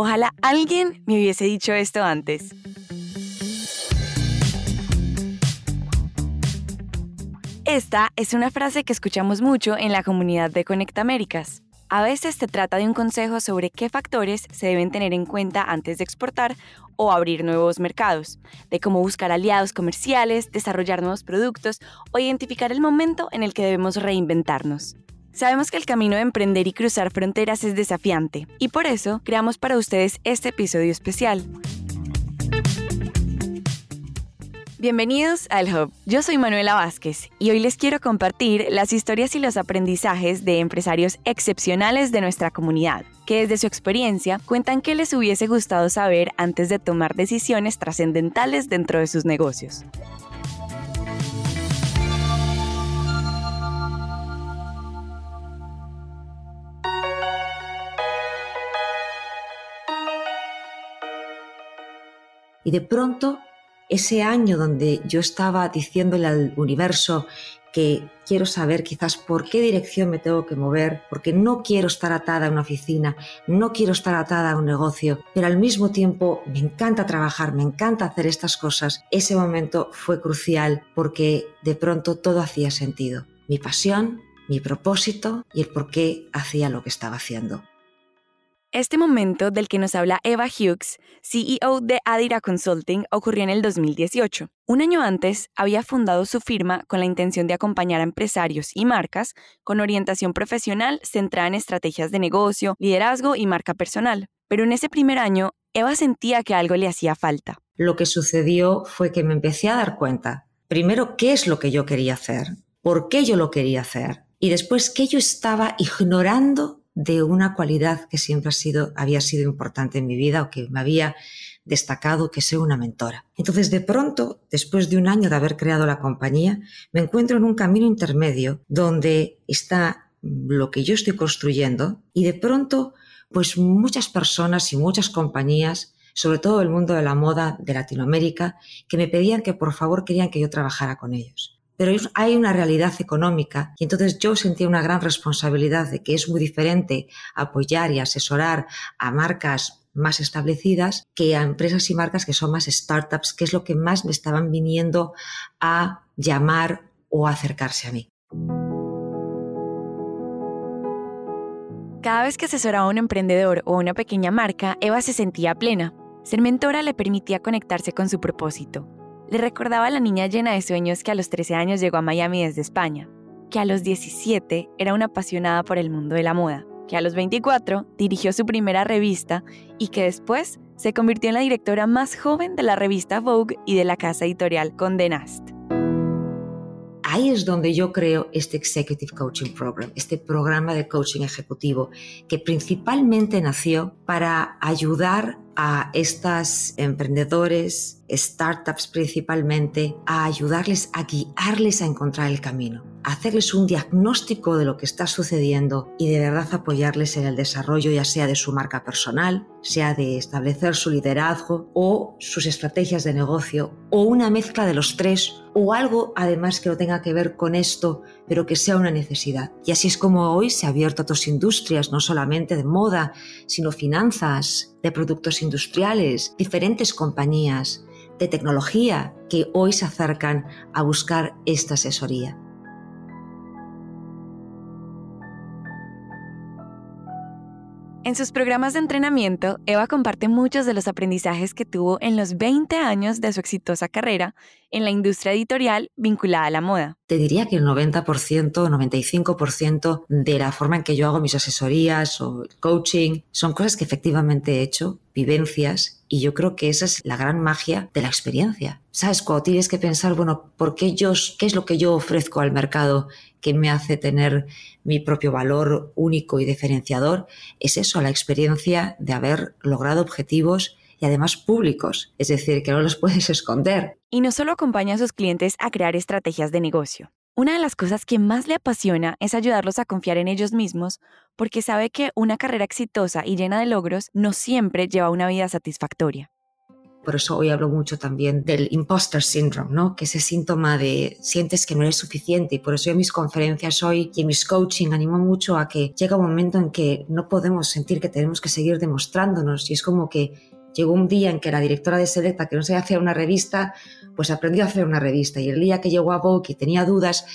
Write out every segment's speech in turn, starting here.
Ojalá alguien me hubiese dicho esto antes. Esta es una frase que escuchamos mucho en la comunidad de Conecta Américas. A veces se trata de un consejo sobre qué factores se deben tener en cuenta antes de exportar o abrir nuevos mercados, de cómo buscar aliados comerciales, desarrollar nuevos productos o identificar el momento en el que debemos reinventarnos. Sabemos que el camino de emprender y cruzar fronteras es desafiante y por eso creamos para ustedes este episodio especial. Bienvenidos al Hub. Yo soy Manuela Vázquez y hoy les quiero compartir las historias y los aprendizajes de empresarios excepcionales de nuestra comunidad, que desde su experiencia cuentan qué les hubiese gustado saber antes de tomar decisiones trascendentales dentro de sus negocios. Y de pronto ese año donde yo estaba diciéndole al universo que quiero saber quizás por qué dirección me tengo que mover, porque no quiero estar atada a una oficina, no quiero estar atada a un negocio, pero al mismo tiempo me encanta trabajar, me encanta hacer estas cosas. Ese momento fue crucial porque de pronto todo hacía sentido. Mi pasión, mi propósito y el por qué hacía lo que estaba haciendo. Este momento del que nos habla Eva Hughes, CEO de Adira Consulting, ocurrió en el 2018. Un año antes, había fundado su firma con la intención de acompañar a empresarios y marcas con orientación profesional centrada en estrategias de negocio, liderazgo y marca personal. Pero en ese primer año, Eva sentía que algo le hacía falta. Lo que sucedió fue que me empecé a dar cuenta, primero, qué es lo que yo quería hacer, por qué yo lo quería hacer, y después qué yo estaba ignorando de una cualidad que siempre ha sido, había sido importante en mi vida o que me había destacado que soy una mentora. Entonces, de pronto, después de un año de haber creado la compañía, me encuentro en un camino intermedio donde está lo que yo estoy construyendo y de pronto, pues muchas personas y muchas compañías, sobre todo el mundo de la moda de Latinoamérica, que me pedían que por favor querían que yo trabajara con ellos pero hay una realidad económica y entonces yo sentía una gran responsabilidad de que es muy diferente apoyar y asesorar a marcas más establecidas que a empresas y marcas que son más startups, que es lo que más me estaban viniendo a llamar o acercarse a mí. Cada vez que asesoraba a un emprendedor o una pequeña marca, Eva se sentía plena. Ser mentora le permitía conectarse con su propósito, le recordaba a la niña llena de sueños que a los 13 años llegó a Miami desde España, que a los 17 era una apasionada por el mundo de la moda, que a los 24 dirigió su primera revista y que después se convirtió en la directora más joven de la revista Vogue y de la casa editorial Condé Nast. Ahí es donde yo creo este Executive Coaching Program, este programa de coaching ejecutivo, que principalmente nació para ayudar a estas emprendedores, startups principalmente, a ayudarles a guiarles a encontrar el camino, a hacerles un diagnóstico de lo que está sucediendo y de verdad apoyarles en el desarrollo ya sea de su marca personal, sea de establecer su liderazgo o sus estrategias de negocio o una mezcla de los tres o algo además que no tenga que ver con esto pero que sea una necesidad. Y así es como hoy se ha abierto a otras industrias, no solamente de moda, sino finanzas, de productos industriales, diferentes compañías de tecnología que hoy se acercan a buscar esta asesoría. En sus programas de entrenamiento, Eva comparte muchos de los aprendizajes que tuvo en los 20 años de su exitosa carrera en la industria editorial vinculada a la moda. Te diría que el 90%, 95% de la forma en que yo hago mis asesorías o coaching son cosas que efectivamente he hecho, vivencias, y yo creo que esa es la gran magia de la experiencia. ¿Sabes? Cuando tienes que pensar, bueno, ¿por qué yo, qué es lo que yo ofrezco al mercado que me hace tener mi propio valor único y diferenciador? Es eso, la experiencia de haber logrado objetivos y además públicos, es decir, que no los puedes esconder. Y no solo acompaña a sus clientes a crear estrategias de negocio. Una de las cosas que más le apasiona es ayudarlos a confiar en ellos mismos porque sabe que una carrera exitosa y llena de logros no siempre lleva una vida satisfactoria. por eso hoy hablo mucho también del imposter syndrome, ¿no? Que ese síntoma de sientes que no eres suficiente y por eso en mis conferencias hoy y en mis coaching animo mucho a que llega un momento en que no podemos sentir que tenemos que seguir demostrándonos y es como que llegó un día en que la directora de Selecta, que no sabía hacer una revista, pues aprendió a hacer una revista. Y el día que llegó a Vogue y tenía dudas,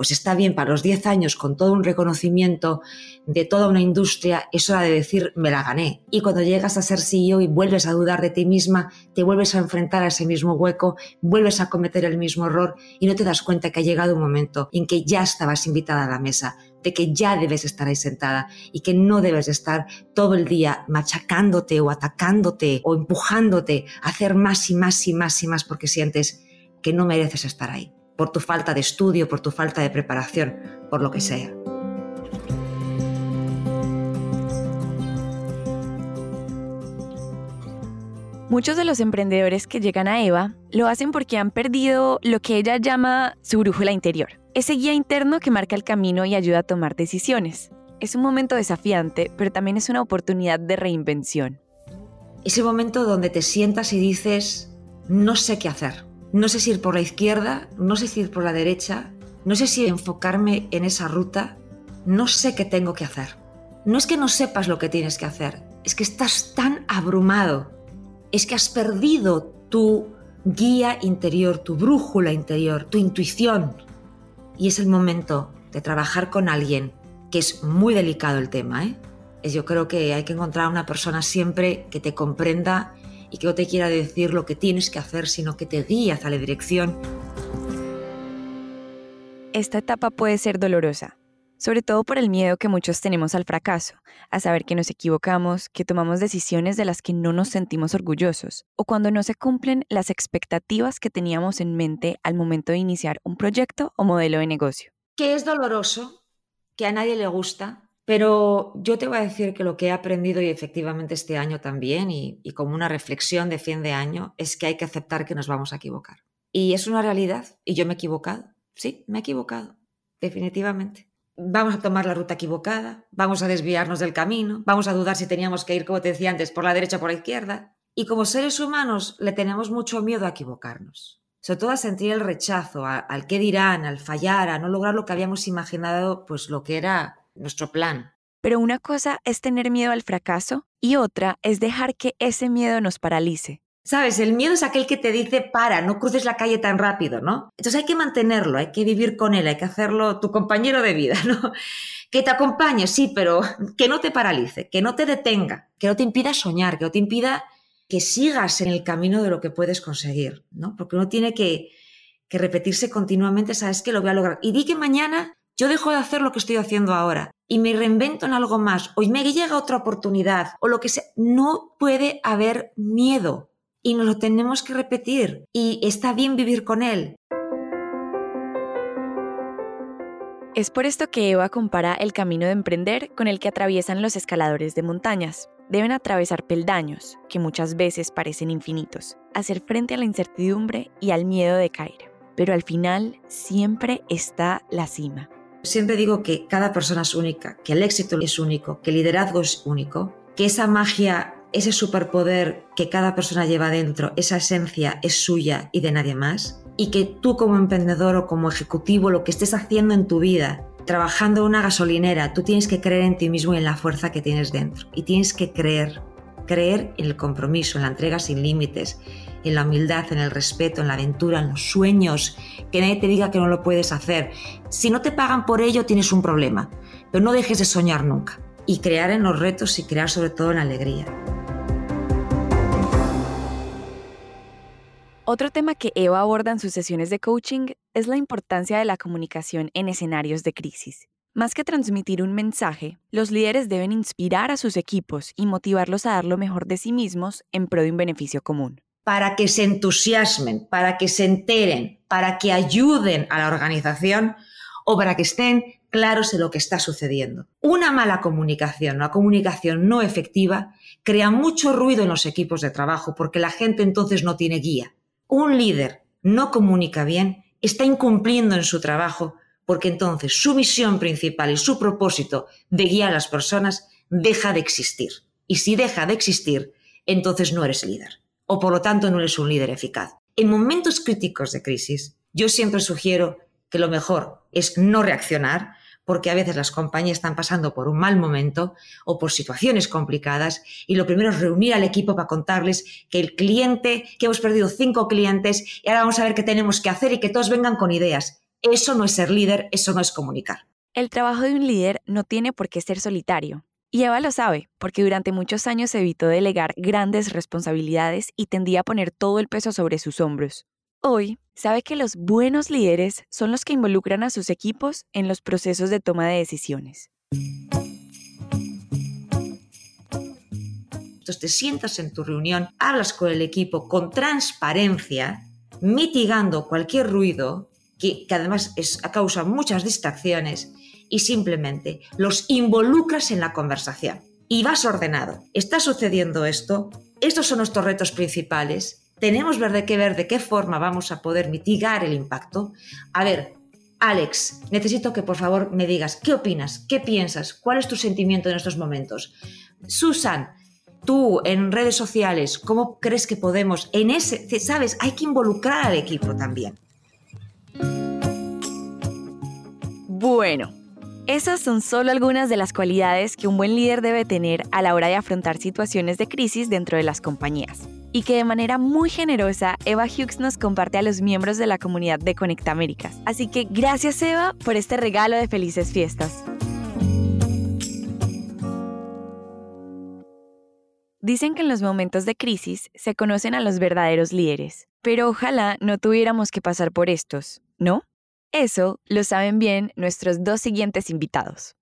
pues está bien para los 10 años con todo un reconocimiento de toda una industria, es hora de decir me la gané. Y cuando llegas a ser CEO y vuelves a dudar de ti misma, te vuelves a enfrentar a ese mismo hueco, vuelves a cometer el mismo error y no te das cuenta que ha llegado un momento en que ya estabas invitada a la mesa, de que ya debes estar ahí sentada y que no debes estar todo el día machacándote o atacándote o empujándote a hacer más y más y más y más porque sientes que no mereces estar ahí por tu falta de estudio, por tu falta de preparación, por lo que sea. Muchos de los emprendedores que llegan a Eva lo hacen porque han perdido lo que ella llama su brújula interior, ese guía interno que marca el camino y ayuda a tomar decisiones. Es un momento desafiante, pero también es una oportunidad de reinvención. Ese momento donde te sientas y dices, no sé qué hacer, no sé si ir por la izquierda, no sé si ir por la derecha, no sé si enfocarme en esa ruta, no sé qué tengo que hacer. No es que no sepas lo que tienes que hacer, es que estás tan abrumado, es que has perdido tu guía interior, tu brújula interior, tu intuición. Y es el momento de trabajar con alguien, que es muy delicado el tema. ¿eh? Yo creo que hay que encontrar a una persona siempre que te comprenda y que no te quiera decir lo que tienes que hacer, sino que te guíe hacia la dirección. Esta etapa puede ser dolorosa, sobre todo por el miedo que muchos tenemos al fracaso, a saber que nos equivocamos, que tomamos decisiones de las que no nos sentimos orgullosos, o cuando no se cumplen las expectativas que teníamos en mente al momento de iniciar un proyecto o modelo de negocio. Que es doloroso, que a nadie le gusta, pero yo te voy a decir que lo que he aprendido y efectivamente este año también, y, como una reflexión de fin de año, es que hay que aceptar que nos vamos a equivocar. Y es una realidad, y yo me he equivocado. Sí, me he equivocado, definitivamente. Vamos a tomar la ruta equivocada, vamos a desviarnos del camino, vamos a dudar si teníamos que ir, como te decía antes, por la derecha o por la izquierda. Y como seres humanos le tenemos mucho miedo a equivocarnos. Sobre todo a sentir el rechazo, al qué dirán, al fallar, a no lograr lo que habíamos imaginado, pues lo que era nuestro plan. Pero una cosa es tener miedo al fracaso y otra es dejar que ese miedo nos paralice. Sabes, el miedo es aquel que te dice para, no cruces la calle tan rápido, ¿no? Entonces hay que mantenerlo, hay que vivir con él, hay que hacerlo tu compañero de vida, ¿no? Que te acompañe, sí, pero que no te paralice, que no te detenga, que no te impida soñar, que no te impida que sigas en el camino de lo que puedes conseguir, ¿no? Porque uno tiene que, que repetirse continuamente, sabes que lo voy a lograr. Y di que mañana yo dejo de hacer lo que estoy haciendo ahora y me reinvento en algo más, o me llega otra oportunidad, o lo que sea. No puede haber miedo y nos lo tenemos que repetir y está bien vivir con él. Es por esto que Eva compara el camino de emprender con el que atraviesan los escaladores de montañas. Deben atravesar peldaños, que muchas veces parecen infinitos, hacer frente a la incertidumbre y al miedo de caer. Pero al final siempre está la cima. Siempre digo que cada persona es única, que el éxito es único, que el liderazgo es único, que esa magia, ese superpoder que cada persona lleva dentro, esa esencia es suya y de nadie más, y que tú como emprendedor o como ejecutivo, lo que estés haciendo en tu vida, trabajando una gasolinera, tú tienes que creer en ti mismo y en la fuerza que tienes dentro. Y tienes que creer, creer en el compromiso, en la entrega sin límites, en la humildad, en el respeto, en la aventura, en los sueños, que nadie te diga que no lo puedes hacer. Si no te pagan por ello, tienes un problema, pero no dejes de soñar nunca y crear en los retos y crear sobre todo en la alegría. Otro tema que Eva aborda en sus sesiones de coaching es la importancia de la comunicación en escenarios de crisis. Más que transmitir un mensaje, los líderes deben inspirar a sus equipos y motivarlos a dar lo mejor de sí mismos en pro de un beneficio común para que se entusiasmen, para que se enteren, para que ayuden a la organización o para que estén claros en lo que está sucediendo. Una mala comunicación, una comunicación no efectiva, crea mucho ruido en los equipos de trabajo porque la gente entonces no tiene guía. Un líder no comunica bien, está incumpliendo en su trabajo porque entonces su misión principal y su propósito de guiar a las personas deja de existir. Y si deja de existir, entonces no eres líder o por lo tanto no eres un líder eficaz. En momentos críticos de crisis, yo siempre sugiero que lo mejor es no reaccionar, porque a veces las compañías están pasando por un mal momento o por situaciones complicadas y lo primero es reunir al equipo para contarles que el cliente, que hemos perdido cinco clientes y ahora vamos a ver qué tenemos que hacer y que todos vengan con ideas. Eso no es ser líder, eso no es comunicar. El trabajo de un líder no tiene por qué ser solitario. Y Eva lo sabe, porque durante muchos años evitó delegar grandes responsabilidades y tendía a poner todo el peso sobre sus hombros. Hoy sabe que los buenos líderes son los que involucran a sus equipos en los procesos de toma de decisiones. Entonces te sientas en tu reunión, hablas con el equipo con transparencia, mitigando cualquier ruido, que, además es, causa muchas distracciones, y simplemente los involucras en la conversación. Y vas ordenado. Está sucediendo esto, estos son nuestros retos principales, tenemos ver que ver de qué forma vamos a poder mitigar el impacto. A ver, Alex, necesito que por favor me digas qué opinas, qué piensas, cuál es tu sentimiento en estos momentos. Susan, tú en redes sociales, ¿cómo crees que podemos en ese, sabes, hay que involucrar al equipo también? Bueno, esas son solo algunas de las cualidades que un buen líder debe tener a la hora de afrontar situaciones de crisis dentro de las compañías. Y que de manera muy generosa Eva Hughes nos comparte a los miembros de la comunidad de Conecta Américas. Así que gracias Eva por este regalo de felices fiestas. Dicen que en los momentos de crisis se conocen a los verdaderos líderes, pero ojalá no tuviéramos que pasar por estos, ¿no? Eso lo saben bien nuestros dos siguientes invitados.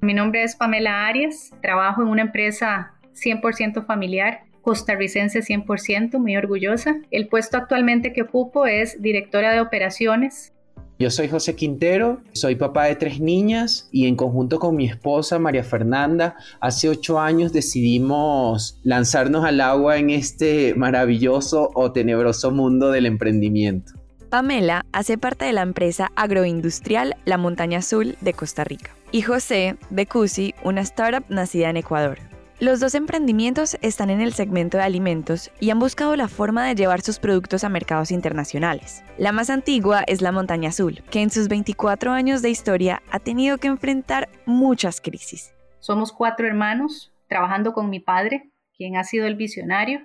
Mi nombre es Pamela Arias, trabajo en una empresa 100% familiar, costarricense 100%, muy orgullosa. El puesto actualmente que ocupo es directora de operaciones yo soy José Quintero, soy papá de tres niñas y en conjunto con mi esposa María Fernanda, hace ocho años decidimos lanzarnos al agua en este maravilloso o tenebroso mundo del emprendimiento. Pamela hace parte de la empresa agroindustrial La Montaña Azul de Costa Rica y José de Cusi, una startup nacida en Ecuador. Los dos emprendimientos están en el segmento de alimentos y han buscado la forma de llevar sus productos a mercados internacionales. La más antigua es la Montaña Azul, que en sus 24 años de historia ha tenido que enfrentar muchas crisis. Somos cuatro hermanos trabajando con mi padre, quien ha sido el visionario.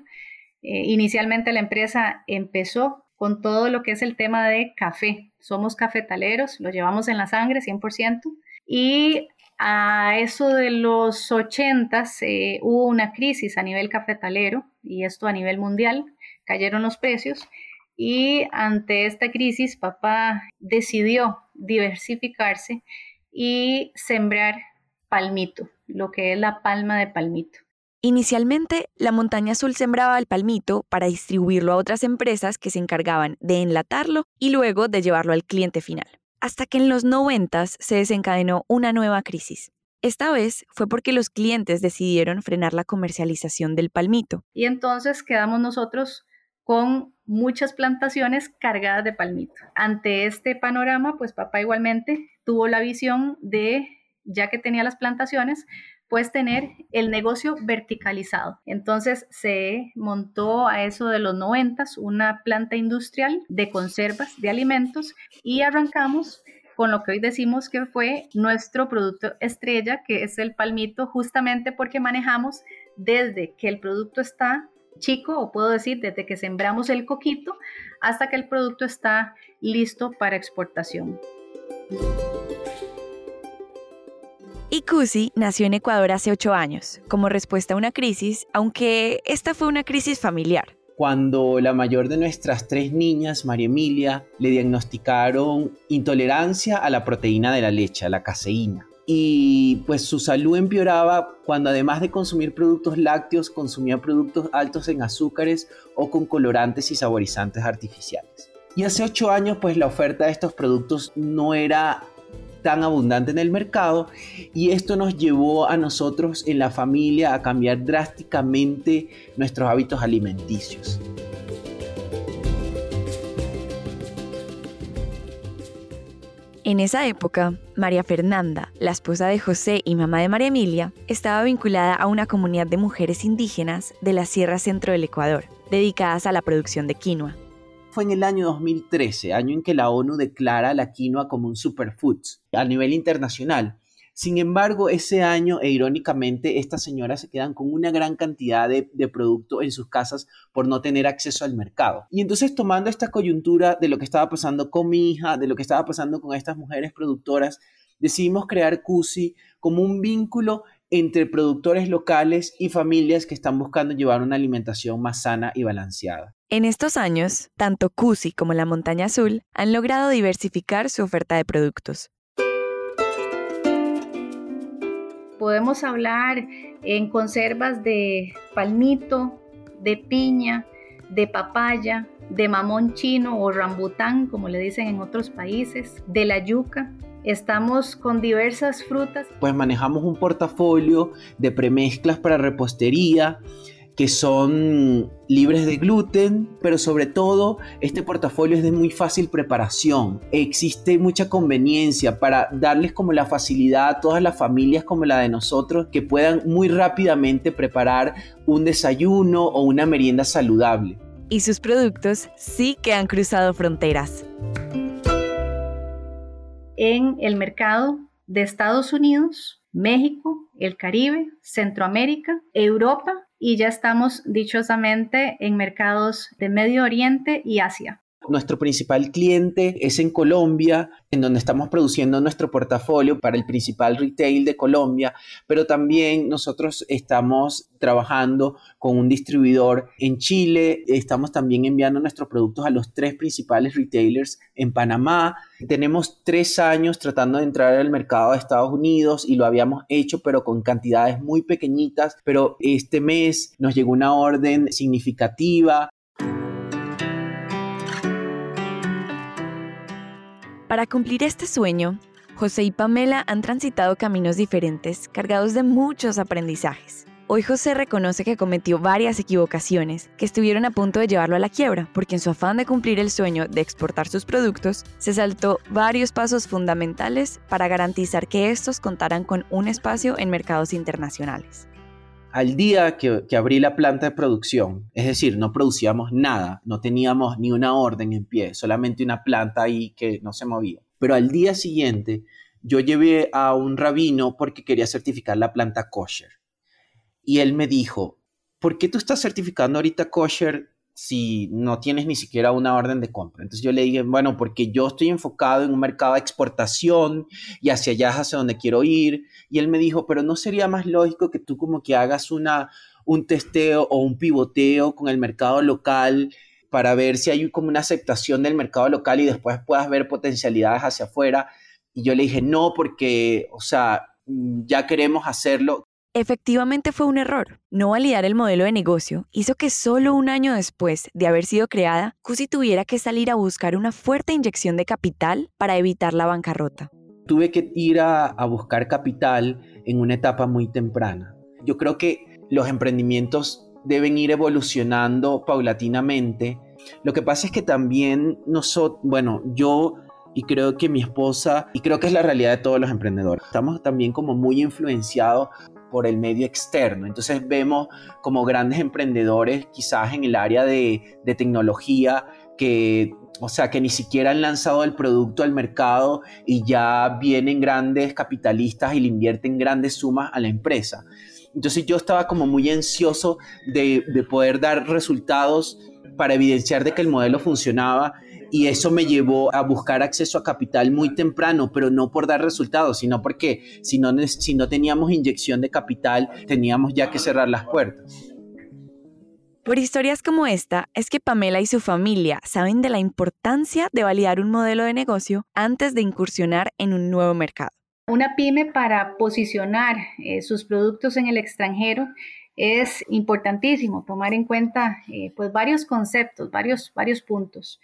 Eh, inicialmente la empresa empezó con todo lo que es el tema de café. Somos cafetaleros, lo llevamos en la sangre 100%. Y a eso de los 80 eh, hubo una crisis a nivel cafetalero y esto a nivel mundial, cayeron los precios y ante esta crisis papá decidió diversificarse y sembrar palmito, lo que es la palma de palmito. Inicialmente, la Montaña Azul sembraba el palmito para distribuirlo a otras empresas que se encargaban de enlatarlo y luego de llevarlo al cliente final hasta que en los 90 se desencadenó una nueva crisis. Esta vez fue porque los clientes decidieron frenar la comercialización del palmito. Y entonces quedamos nosotros con muchas plantaciones cargadas de palmito. Ante este panorama, pues papá igualmente tuvo la visión de, ya que tenía las plantaciones, pues tener el negocio verticalizado. Entonces se montó a eso de los noventas una planta industrial de conservas de alimentos y arrancamos con lo que hoy decimos que fue nuestro producto estrella, que es el palmito, justamente porque manejamos desde que el producto está chico, o puedo decir desde que sembramos el coquito, hasta que el producto está listo para exportación. Ikusi nació en Ecuador hace ocho años, como respuesta a una crisis, aunque esta fue una crisis familiar. Cuando la mayor de nuestras tres niñas, María Emilia, le diagnosticaron intolerancia a la proteína de la leche, a la caseína. Y pues su salud empeoraba cuando además de consumir productos lácteos, consumía productos altos en azúcares o con colorantes y saborizantes artificiales. Y hace ocho años pues la oferta de estos productos no era tan abundante en el mercado y esto nos llevó a nosotros en la familia a cambiar drásticamente nuestros hábitos alimenticios. En esa época, María Fernanda, la esposa de José y mamá de María Emilia, estaba vinculada a una comunidad de mujeres indígenas de la Sierra Centro del Ecuador, dedicadas a la producción de quinoa. Fue en el año 2013, año en que la ONU declara la quinoa como un superfood a nivel internacional. Sin embargo, ese año, e irónicamente, estas señoras se quedan con una gran cantidad de, de producto en sus casas por no tener acceso al mercado. Y entonces, tomando esta coyuntura de lo que estaba pasando con mi hija, de lo que estaba pasando con estas mujeres productoras, decidimos crear CUSI como un vínculo entre productores locales y familias que están buscando llevar una alimentación más sana y balanceada. En estos años, tanto CUSI como la Montaña Azul han logrado diversificar su oferta de productos. Podemos hablar en conservas de palmito, de piña, de papaya, de mamón chino o rambután, como le dicen en otros países, de la yuca. Estamos con diversas frutas. Pues manejamos un portafolio de premezclas para repostería, que son libres de gluten, pero sobre todo este portafolio es de muy fácil preparación. Existe mucha conveniencia para darles como la facilidad a todas las familias como la de nosotros que puedan muy rápidamente preparar un desayuno o una merienda saludable. Y sus productos sí que han cruzado fronteras. En el mercado de Estados Unidos, México, el Caribe, Centroamérica, Europa y ya estamos dichosamente en mercados de Medio Oriente y Asia. Nuestro principal cliente es en Colombia, en donde estamos produciendo nuestro portafolio para el principal retail de Colombia, pero también nosotros estamos trabajando con un distribuidor en Chile, estamos también enviando nuestros productos a los tres principales retailers en Panamá. Tenemos tres años tratando de entrar al mercado de Estados Unidos y lo habíamos hecho, pero con cantidades muy pequeñitas, pero este mes nos llegó una orden significativa Para cumplir este sueño, José y Pamela han transitado caminos diferentes, cargados de muchos aprendizajes. Hoy José reconoce que cometió varias equivocaciones que estuvieron a punto de llevarlo a la quiebra, porque en su afán de cumplir el sueño de exportar sus productos, se saltó varios pasos fundamentales para garantizar que estos contaran con un espacio en mercados internacionales al día que, abrí la planta de producción, es decir, no producíamos nada, no teníamos ni una orden en pie, solamente una planta ahí que no se movía. Pero al día siguiente yo llevé a un rabino porque quería certificar la planta kosher. Y él me dijo, ¿por qué tú estás certificando ahorita kosher si no tienes ni siquiera una orden de compra. Entonces yo le dije, bueno, porque yo estoy enfocado en un mercado de exportación y hacia allá es hacia donde quiero ir. Y él me dijo, pero ¿no sería más lógico que tú como que hagas una, un testeo o un pivoteo con el mercado local para ver si hay como una aceptación del mercado local y después puedas ver potencialidades hacia afuera? Y yo le dije, no, porque, o sea, ya queremos hacerlo. Efectivamente fue un error. No validar el modelo de negocio hizo que solo un año después de haber sido creada, Cusi tuviera que salir a buscar una fuerte inyección de capital para evitar la bancarrota. Tuve que ir a, a buscar capital en una etapa muy temprana. Yo creo que los emprendimientos deben ir evolucionando paulatinamente. Lo que pasa es que también nosotros, bueno, yo y creo que mi esposa, y creo que es la realidad de todos los emprendedores, estamos también como muy influenciados por el medio externo. Entonces vemos como grandes emprendedores quizás en el área de, tecnología que o sea, que ni siquiera han lanzado el producto al mercado y ya vienen grandes capitalistas y le invierten grandes sumas a la empresa. Entonces yo estaba como muy ansioso de, de poder dar resultados para evidenciar de que el modelo funcionaba y eso me llevó a buscar acceso a capital muy temprano, pero no por dar resultados, sino porque si no, si no teníamos inyección de capital, teníamos ya que cerrar las puertas. Por historias como esta, es que Pamela y su familia saben de la importancia de validar un modelo de negocio antes de incursionar en un nuevo mercado. Una pyme para posicionar eh, sus productos en el extranjero es importantísimo tomar en cuenta eh, pues varios conceptos, varios, varios puntos.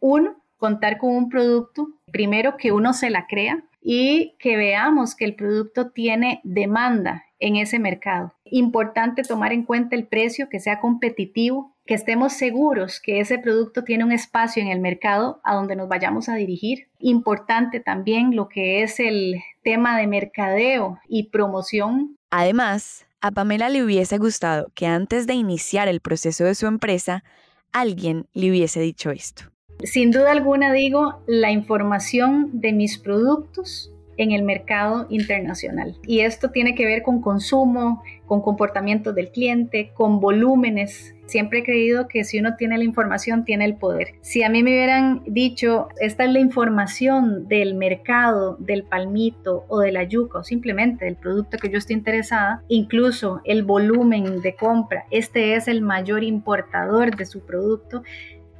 Uno, contar con un producto, primero que uno se la crea y que veamos que el producto tiene demanda en ese mercado. Importante tomar en cuenta el precio, que sea competitivo, que estemos seguros que ese producto tiene un espacio en el mercado a donde nos vayamos a dirigir. Importante también lo que es el tema de mercadeo y promoción. Además, a Pamela le hubiese gustado que antes de iniciar el proceso de su empresa, alguien le hubiese dicho esto. Sin duda alguna digo, la información de mis productos en el mercado internacional. Y esto tiene que ver con consumo, con comportamiento del cliente, con volúmenes. Siempre he creído que si uno tiene la información, tiene el poder. Si a mí me hubieran dicho, esta es la información del mercado, del palmito o de la yuca o simplemente del producto que yo estoy interesada, incluso el volumen de compra, este es el mayor importador de su producto,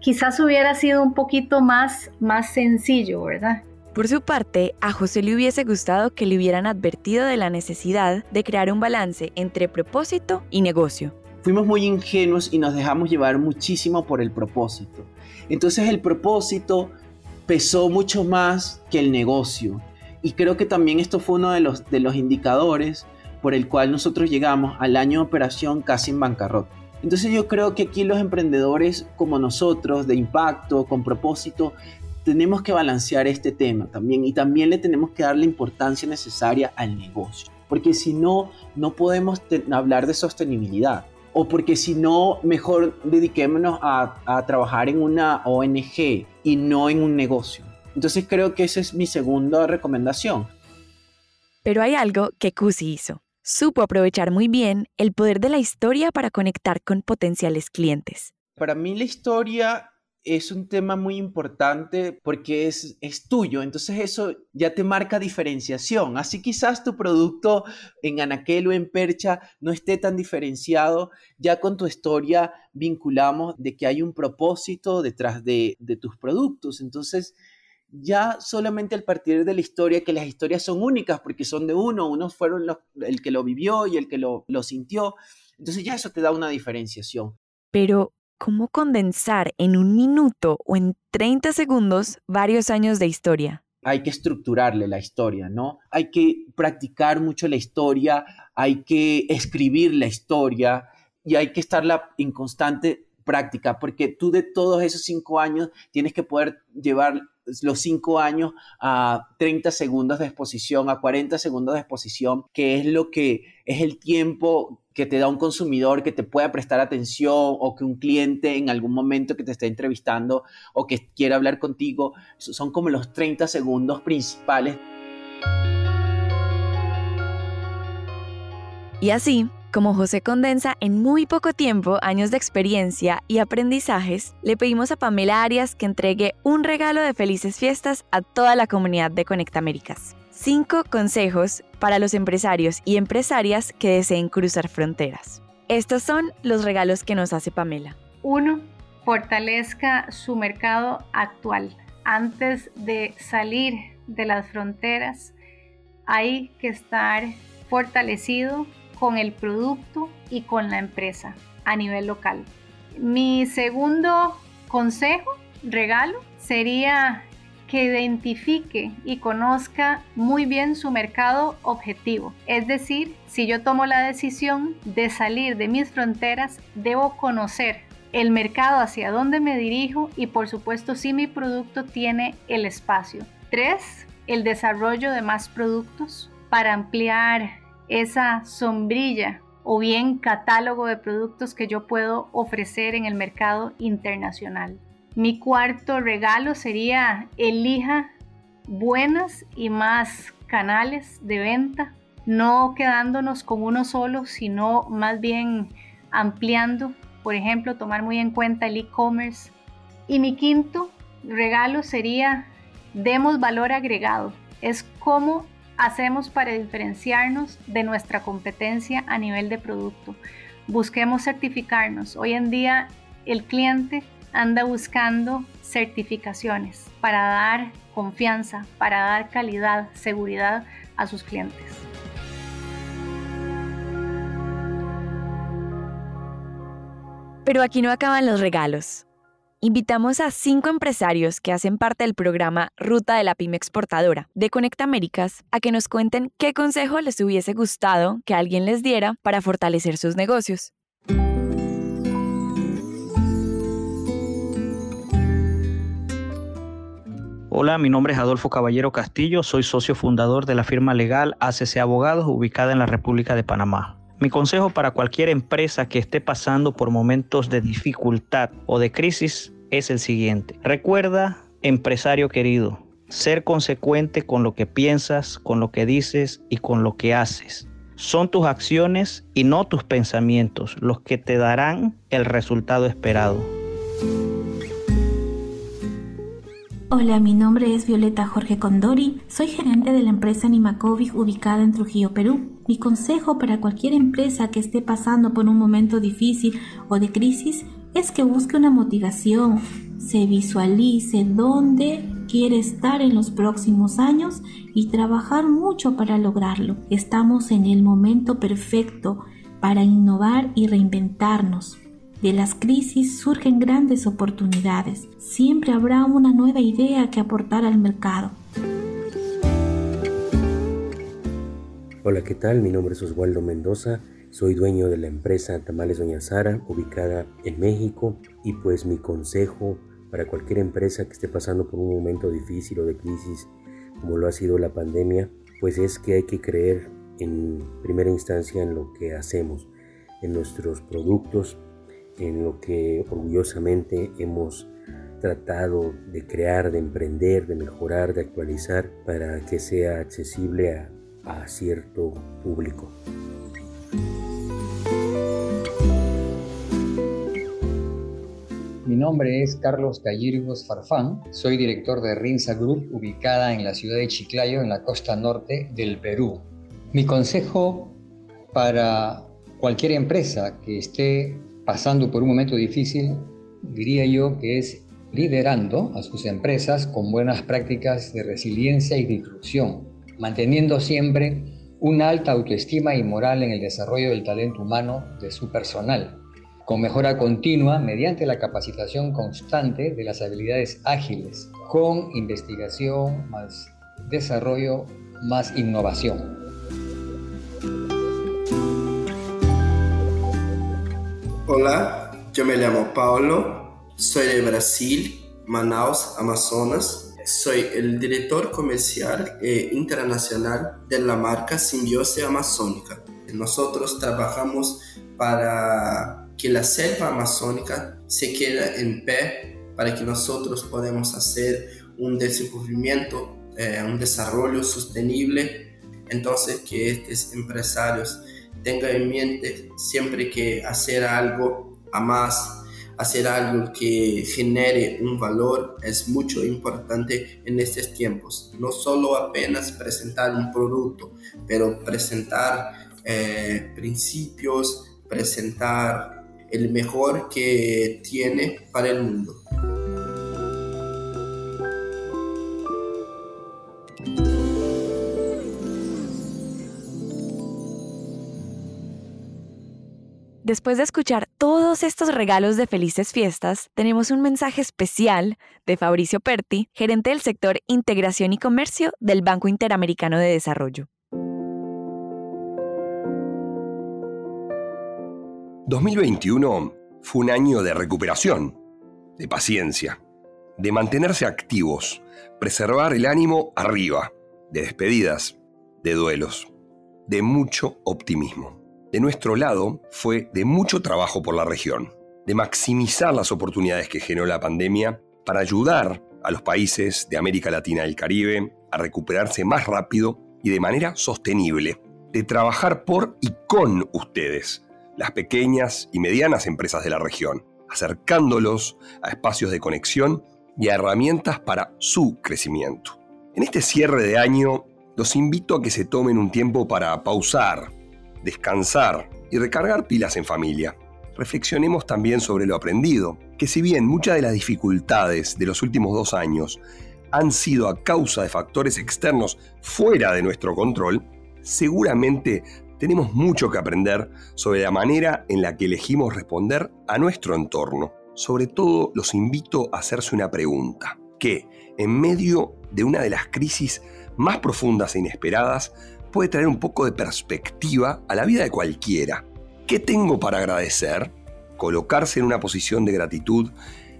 quizás hubiera sido un poquito más, más sencillo, ¿verdad? Por su parte, a José le hubiese gustado que le hubieran advertido de la necesidad de crear un balance entre propósito y negocio. Fuimos muy ingenuos y nos dejamos llevar muchísimo por el propósito. Entonces el propósito pesó mucho más que el negocio. Y creo que también esto fue uno de los, de los indicadores por el cual nosotros llegamos al año de operación casi en bancarrota. Entonces yo creo que aquí los emprendedores como nosotros, de impacto, con propósito, tenemos que balancear este tema también y también le tenemos que dar la importancia necesaria al negocio, porque si no, no podemos hablar de sostenibilidad. O porque si no, mejor dediquémonos a, a trabajar en una ONG y no en un negocio. Entonces creo que esa es mi segunda recomendación. Pero hay algo que Cusi hizo. Supo aprovechar muy bien el poder de la historia para conectar con potenciales clientes. Para mí la historia es un tema muy importante porque es, es tuyo, entonces eso ya te marca diferenciación. Así quizás tu producto en Anaquel o en Percha no esté tan diferenciado, ya con tu historia vinculamos de que hay un propósito detrás de, de tus productos. Entonces, ya solamente al partir de la historia, que las historias son únicas porque son de uno, unos fueron los, el que lo vivió y el que lo, lo sintió, entonces ya eso te da una diferenciación. Pero ¿Cómo condensar en un minuto o en 30 segundos varios años de historia? Hay que estructurarle la historia, ¿no? Hay que practicar mucho la historia, hay que escribir la historia y hay que estarla en constante práctica, porque tú de todos esos cinco años tienes que poder llevar los cinco años a 30 segundos de exposición, a 40 segundos de exposición, que es lo que es el tiempo que te da un consumidor que te pueda prestar atención o que un cliente en algún momento que te esté entrevistando o que quiera hablar contigo, son como los 30 segundos principales. Y así, como José condensa en muy poco tiempo años de experiencia y aprendizajes, le pedimos a Pamela Arias que entregue un regalo de felices fiestas a toda la comunidad de Conecta Américas. Cinco consejos para los empresarios y empresarias que deseen cruzar fronteras. Estos son los regalos que nos hace Pamela. Uno, fortalezca su mercado actual. Antes de salir de las fronteras, hay que estar fortalecido con el producto y con la empresa a nivel local. Mi segundo consejo, regalo, sería que identifique y conozca muy bien su mercado objetivo. Es decir, si yo tomo la decisión de salir de mis fronteras, debo conocer el mercado hacia dónde me dirijo y por supuesto si mi producto tiene el espacio. Tres, el desarrollo de más productos para ampliar esa sombrilla o bien catálogo de productos que yo puedo ofrecer en el mercado internacional. Mi cuarto regalo sería elija buenas y más canales de venta, no quedándonos con uno solo, sino más bien ampliando, por ejemplo, tomar muy en cuenta el e-commerce. Y mi quinto regalo sería demos valor agregado. Es como hacemos para diferenciarnos de nuestra competencia a nivel de producto? Busquemos certificarnos. Hoy en día el cliente anda buscando certificaciones para dar confianza, para dar calidad, seguridad a sus clientes. Pero aquí no acaban los regalos invitamos a cinco empresarios que hacen parte del programa Ruta de la Pyme Exportadora de Conecta Américas a que nos cuenten qué consejo les hubiese gustado que alguien les diera para fortalecer sus negocios. Hola, mi nombre es Adolfo Caballero Castillo, soy socio fundador de la firma legal ACC Abogados ubicada en la República de Panamá. Mi consejo para cualquier empresa que esté pasando por momentos de dificultad o de crisis es el siguiente. Recuerda, empresario querido, ser consecuente con lo que piensas, con lo que dices y con lo que haces. Son tus acciones y no tus pensamientos los que te darán el resultado esperado. Hola, mi nombre es Violeta Jorge Condori, soy gerente de la empresa Animacovic ubicada en Trujillo, Perú. Mi consejo para cualquier empresa que esté pasando por un momento difícil o de crisis es que busque una motivación, se visualice dónde quiere estar en los próximos años y trabajar mucho para lograrlo. Estamos en el momento perfecto para innovar y reinventarnos. De las crisis surgen grandes oportunidades. Siempre habrá una nueva idea que aportar al mercado. Hola, ¿qué tal? Mi nombre es Oswaldo Mendoza. Soy dueño de la empresa Tamales Doña Sara, ubicada en México. Y pues mi consejo para cualquier empresa que esté pasando por un momento difícil o de crisis, como lo ha sido la pandemia, pues es que hay que creer en primera instancia en lo que hacemos, en nuestros productos, en lo que orgullosamente hemos tratado de crear, de emprender, de mejorar, de actualizar para que sea accesible a, cierto público. Mi nombre es Carlos Callirgos Farfán, soy director de Rinza Group ubicada en la ciudad de Chiclayo, en la costa norte del Perú. Mi consejo para cualquier empresa que esté pasando por un momento difícil, diría yo que es liderando a sus empresas con buenas prácticas de resiliencia y inclusión, manteniendo siempre una alta autoestima y moral en el desarrollo del talento humano de su personal, con mejora continua mediante la capacitación constante de las habilidades ágiles, con investigación más desarrollo más innovación. Hola, yo me llamo Paulo, soy de Brasil, Manaus, Amazonas. Soy el director comercial e internacional de la marca Simbiose Amazónica. Nosotros trabajamos para que la selva amazónica se quede en pie, para que nosotros podamos hacer un desenvolvimiento, eh, un desarrollo sostenible. Entonces, que estos empresarios tenga en mente siempre que hacer algo a más, hacer algo que genere un valor es mucho importante en estos tiempos. No solo apenas presentar un producto, pero presentar eh, principios, presentar el mejor que tiene para el mundo. Después de escuchar todos estos regalos de felices fiestas, tenemos un mensaje especial de Fabricio Perti, gerente del sector Integración y Comercio del Banco Interamericano de Desarrollo. 2021 fue un año de recuperación, de paciencia, de mantenerse activos, preservar el ánimo arriba, de despedidas, de duelos, de mucho optimismo de nuestro lado fue de mucho trabajo por la región, de maximizar las oportunidades que generó la pandemia para ayudar a los países de América Latina y el Caribe a recuperarse más rápido y de manera sostenible, de trabajar por y con ustedes, las pequeñas y medianas empresas de la región, acercándolos a espacios de conexión y a herramientas para su crecimiento. En este cierre de año, los invito a que se tomen un tiempo para pausar, descansar y recargar pilas en familia. Reflexionemos también sobre lo aprendido, que si bien muchas de las dificultades de los últimos dos años han sido a causa de factores externos fuera de nuestro control, seguramente tenemos mucho que aprender sobre la manera en la que elegimos responder a nuestro entorno. Sobre todo los invito a hacerse una pregunta, que en medio de una de las crisis más profundas e inesperadas, puede traer un poco de perspectiva a la vida de cualquiera. ¿Qué tengo para agradecer? Colocarse en una posición de gratitud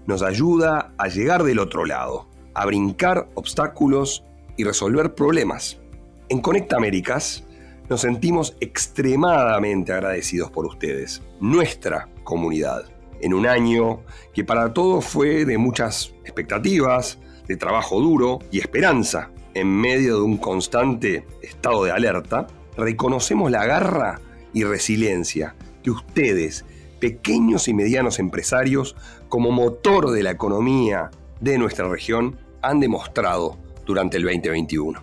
nos ayuda a llegar del otro lado. a brincar obstáculos y resolver problemas. En Conecta Américas nos sentimos extremadamente agradecidos por ustedes, nuestra comunidad, en un año que para todos fue de muchas expectativas, de trabajo duro y esperanza. En medio de un constante estado de alerta, reconocemos la garra y resiliencia que ustedes, pequeños y medianos empresarios, como motor de la economía de nuestra región, han demostrado durante el 2021.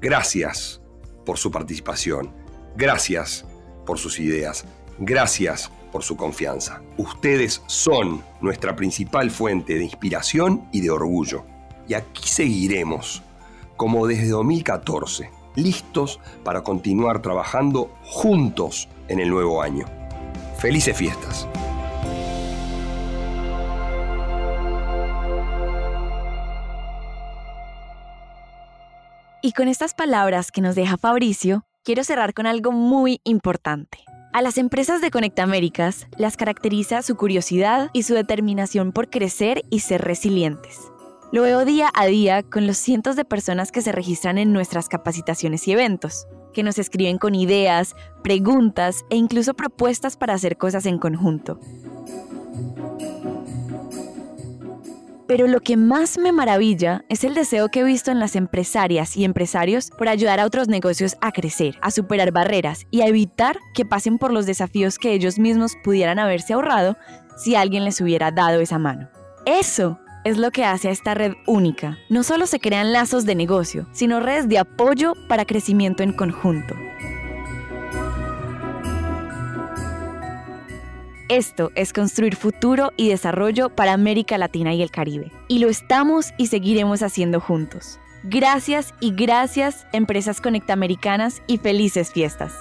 Gracias por su participación, gracias por sus ideas, gracias por su confianza. Ustedes son nuestra principal fuente de inspiración y de orgullo. Y aquí seguiremos, como desde 2014, listos para continuar trabajando juntos en el nuevo año. Felices fiestas. Y con estas palabras que nos deja Fabricio, quiero cerrar con algo muy importante. A las empresas de Conecta Américas las caracteriza su curiosidad y su determinación por crecer y ser resilientes. Lo veo día a día con los cientos de personas que se registran en nuestras capacitaciones y eventos, que nos escriben con ideas, preguntas e incluso propuestas para hacer cosas en conjunto. Pero lo que más me maravilla es el deseo que he visto en las empresarias y empresarios por ayudar a otros negocios a crecer, a superar barreras y a evitar que pasen por los desafíos que ellos mismos pudieran haberse ahorrado si alguien les hubiera dado esa mano. Eso es lo que hace a esta red única. No solo se crean lazos de negocio, sino redes de apoyo para crecimiento en conjunto. Esto es construir futuro y desarrollo para América Latina y el Caribe. Y lo estamos y seguiremos haciendo juntos. Gracias y gracias, empresas conectamericanas y felices fiestas.